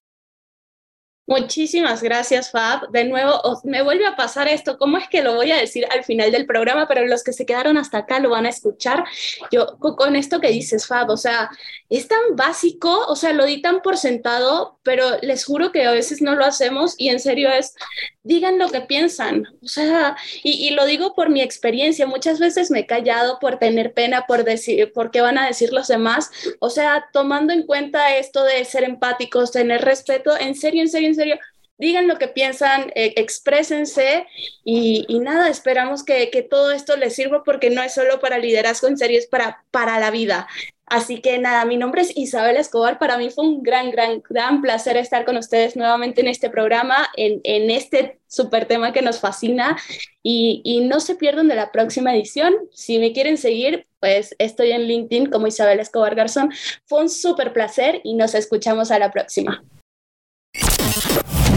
Muchísimas gracias, Fab. De nuevo, me vuelve a pasar esto. ¿Cómo es que lo voy a decir al final del programa? Pero los que se quedaron hasta acá lo van a escuchar. Yo, con esto que dices, Fab, o sea, es tan básico, o sea, lo di tan por sentado, pero les juro que a veces no lo hacemos y en serio es, digan lo que piensan. O sea, y, y lo digo por mi experiencia. Muchas veces me he callado por tener pena, por decir, por qué van a decir los demás. O sea, tomando en cuenta esto de ser empáticos, tener respeto, en serio, en serio, en serio, digan lo que piensan, eh, exprésense y, nada, esperamos que, que, todo esto les sirva porque no es solo para liderazgo, en serio, es para, para la vida. Así que nada, mi nombre es Isabel Escobar. Para mí fue un gran, gran, gran placer estar con ustedes nuevamente en este programa, en, en este súper tema que nos fascina. Y, y, no se pierdan de la próxima edición. Si me quieren seguir, pues estoy en LinkedIn como Isabel Escobar Garzón. Fue un súper placer y nos escuchamos a la próxima.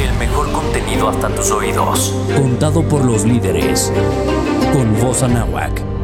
El mejor contenido hasta tus oídos. Contado por los líderes. Con voz anáhuac.